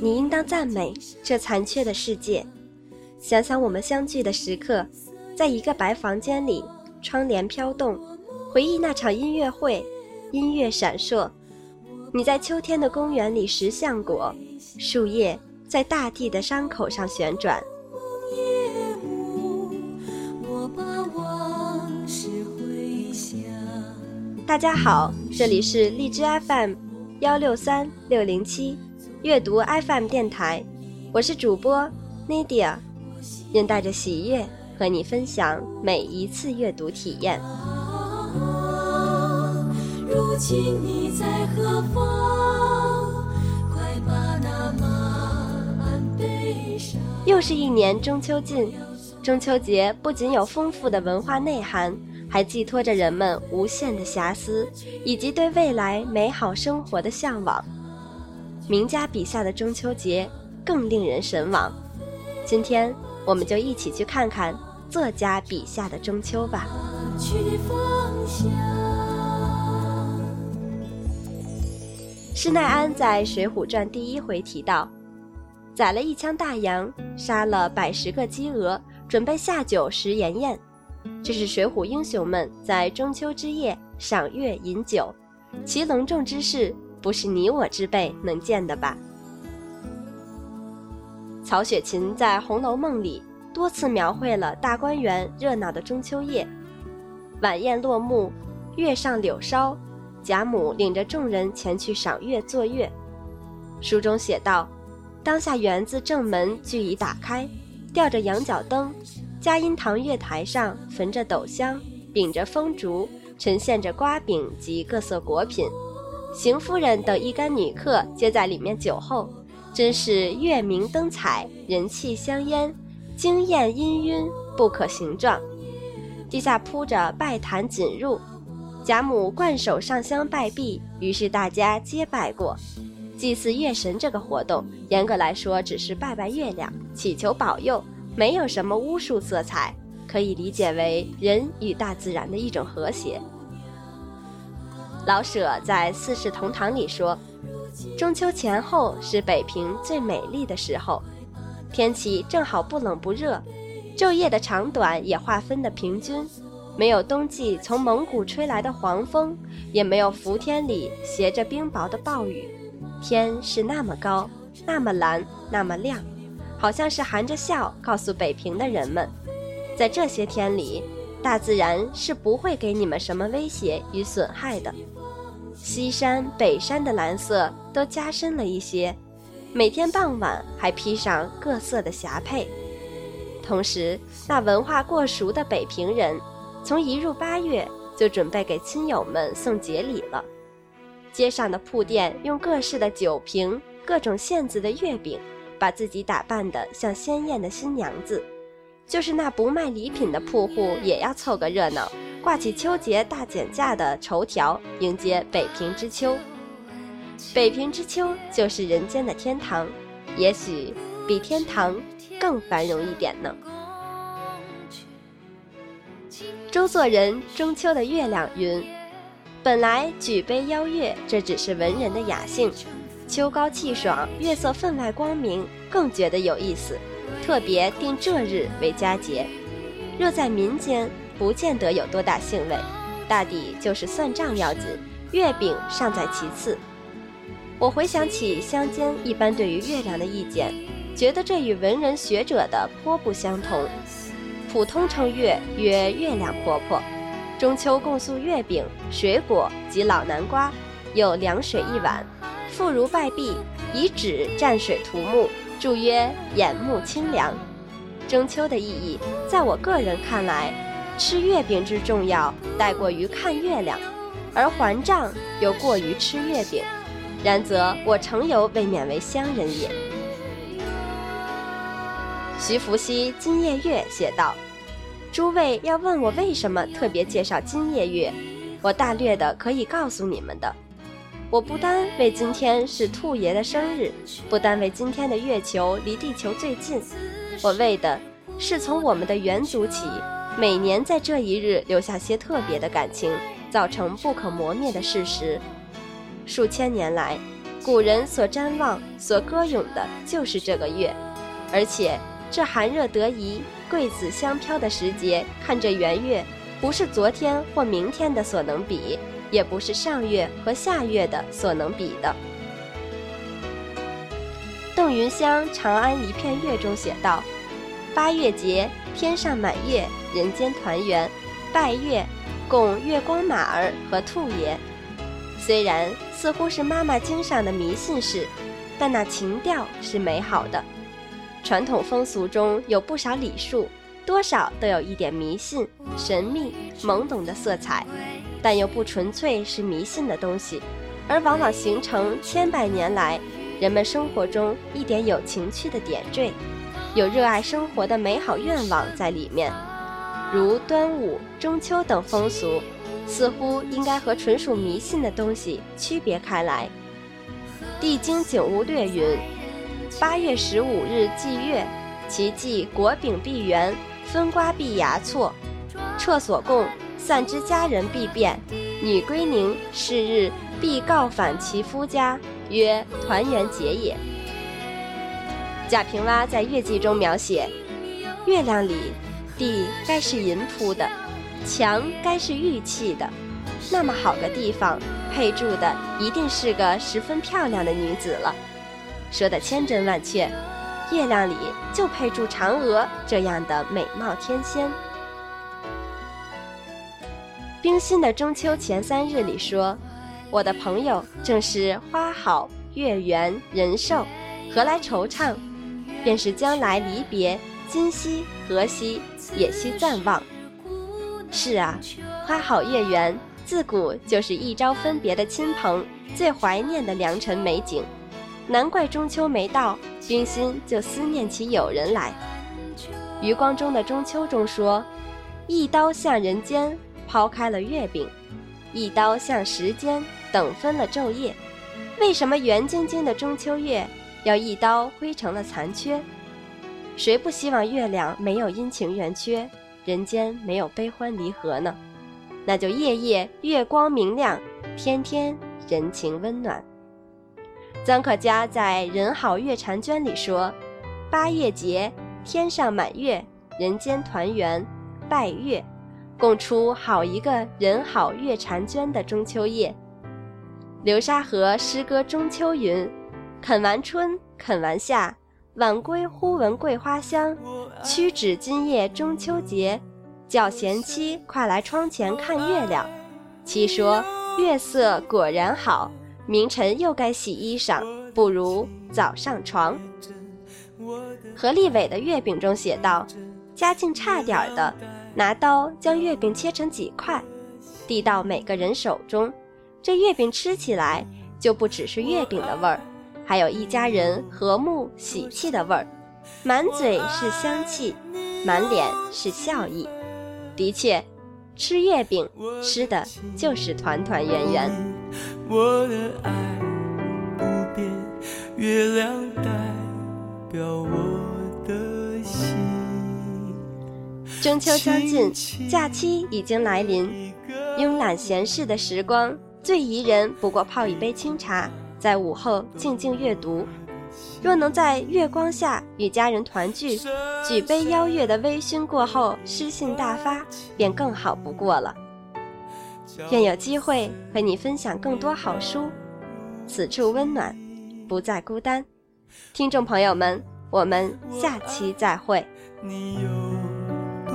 你应当赞美这残缺的世界。想想我们相聚的时刻，在一个白房间里，窗帘飘动，回忆那场音乐会，音乐闪烁。你在秋天的公园里拾橡果，树叶在大地的伤口上旋转。大家好，这里是荔枝 FM 幺六三六零七阅读 FM 电台，我是主播 Nadia，愿带着喜悦和你分享每一次阅读体验。如今你在何方？快把那马背上。又是一年中秋近，中秋节不仅有丰富的文化内涵。还寄托着人们无限的遐思，以及对未来美好生活的向往。名家笔下的中秋节更令人神往。今天，我们就一起去看看作家笔下的中秋吧。施耐庵在《水浒传》第一回提到，宰了一枪大洋，杀了百十个鸡鹅，准备下酒食筵宴。这是水浒英雄们在中秋之夜赏月饮酒，其隆重之事，不是你我之辈能见的吧？曹雪芹在《红楼梦》里多次描绘了大观园热闹的中秋夜，晚宴落幕，月上柳梢，贾母领着众人前去赏月作月。书中写道：当下园子正门俱已打开，吊着羊角灯。嘉荫堂月台上焚着斗香，秉着风烛，呈现着瓜饼及各色果品。邢夫人等一干女客皆在里面酒后，真是月明灯彩，人气香烟，惊艳氤氲，不可形状。地下铺着拜坛锦褥，贾母惯手上香拜毕，于是大家皆拜过。祭祀月神这个活动，严格来说只是拜拜月亮，祈求保佑。没有什么巫术色彩，可以理解为人与大自然的一种和谐。老舍在《四世同堂》里说：“中秋前后是北平最美丽的时候，天气正好不冷不热，昼夜的长短也划分的平均，没有冬季从蒙古吹来的黄风，也没有伏天里携着冰雹的暴雨，天是那么高，那么蓝，那么亮。”好像是含着笑告诉北平的人们，在这些天里，大自然是不会给你们什么威胁与损害的。西山、北山的蓝色都加深了一些，每天傍晚还披上各色的霞帔。同时，那文化过熟的北平人，从一入八月就准备给亲友们送节礼了。街上的铺店用各式的酒瓶、各种馅子的月饼。把自己打扮得像鲜艳的新娘子，就是那不卖礼品的铺户也要凑个热闹，挂起秋节大减价的绸条，迎接北平之秋。北平之秋就是人间的天堂，也许比天堂更繁荣一点呢。周作人《中秋的月亮》云：“本来举杯邀月，这只是文人的雅兴。”秋高气爽，月色分外光明，更觉得有意思。特别定这日为佳节，若在民间，不见得有多大兴味，大抵就是算账要紧，月饼尚在其次。我回想起乡间一般对于月亮的意见，觉得这与文人学者的颇不相同。普通称月曰月亮婆婆，中秋共送月饼、水果及老南瓜，有凉水一碗。妇孺拜毕，以纸蘸水涂目，注曰眼目清凉。中秋的意义，在我个人看来，吃月饼之重要，大过于看月亮，而还账又过于吃月饼。然则我诚有未免为乡人也。徐福熙《今夜月》写道：“诸位要问我为什么特别介绍今夜月，我大略的可以告诉你们的。”我不单为今天是兔爷的生日，不单为今天的月球离地球最近，我为的是从我们的元祖起，每年在这一日留下些特别的感情，造成不可磨灭的事实。数千年来，古人所瞻望、所歌咏的就是这个月，而且这寒热得宜、桂子香飘的时节，看这圆月，不是昨天或明天的所能比，也不是上月和下月的所能比的。邓云香《长安一片月》中写道：“八月节，天上满月，人间团圆，拜月，供月光马儿和兔爷。”虽然似乎是妈妈经上的迷信事，但那情调是美好的。传统风俗中有不少礼数，多少都有一点迷信、神秘、懵懂的色彩，但又不纯粹是迷信的东西，而往往形成千百年来人们生活中一点有情趣的点缀，有热爱生活的美好愿望在里面，如端午、中秋等风俗。似乎应该和纯属迷信的东西区别开来。《地经景物略》云：“八月十五日祭月，其祭果饼必圆，分瓜必芽错，厕所供散之家人必变。女归宁是日必告返其夫家，曰团圆节也。”贾平凹在月记中描写：月亮里，地该是银铺的。墙该是玉砌的，那么好个地方，配住的一定是个十分漂亮的女子了。说的千真万确，月亮里就配住嫦娥这样的美貌天仙。冰心的中秋前三日里说：“我的朋友正是花好月圆人寿，何来惆怅？便是将来离别，今夕何夕，也须暂忘。”是啊，花好月圆，自古就是一朝分别的亲朋最怀念的良辰美景，难怪中秋没到，冰心就思念起友人来。余光中的中秋中说：“一刀向人间，抛开了月饼；一刀向时间，等分了昼夜。”为什么圆晶晶的中秋月要一刀挥成了残缺？谁不希望月亮没有阴晴圆缺？人间没有悲欢离合呢，那就夜夜月光明亮，天天人情温暖。臧克家在《人好月婵娟》里说：“八月节，天上满月，人间团圆，拜月，共出好一个人好月婵娟的中秋夜。”流沙河诗歌中秋云：“肯完春，肯完夏。”晚归忽闻桂花香，屈指今夜中秋节，叫贤妻快来窗前看月亮。妻说月色果然好，明晨又该洗衣裳，不如早上床。何立伟的月饼中写道：家境差点的，拿刀将月饼切成几块，递到每个人手中，这月饼吃起来就不只是月饼的味儿。还有一家人和睦喜气的味儿，满嘴是香气，满脸是笑意。的确，吃月饼吃的就是团团圆圆。我的爱不变，月亮代表我中秋将近，假期已经来临，慵懒闲适的时光，最宜人不过泡一杯清茶。在午后静静阅读，若能在月光下与家人团聚，举杯邀月的微醺过后诗兴大发，便更好不过了。愿有机会和你分享更多好书，此处温暖，不再孤单。听众朋友们，我们下期再会。你有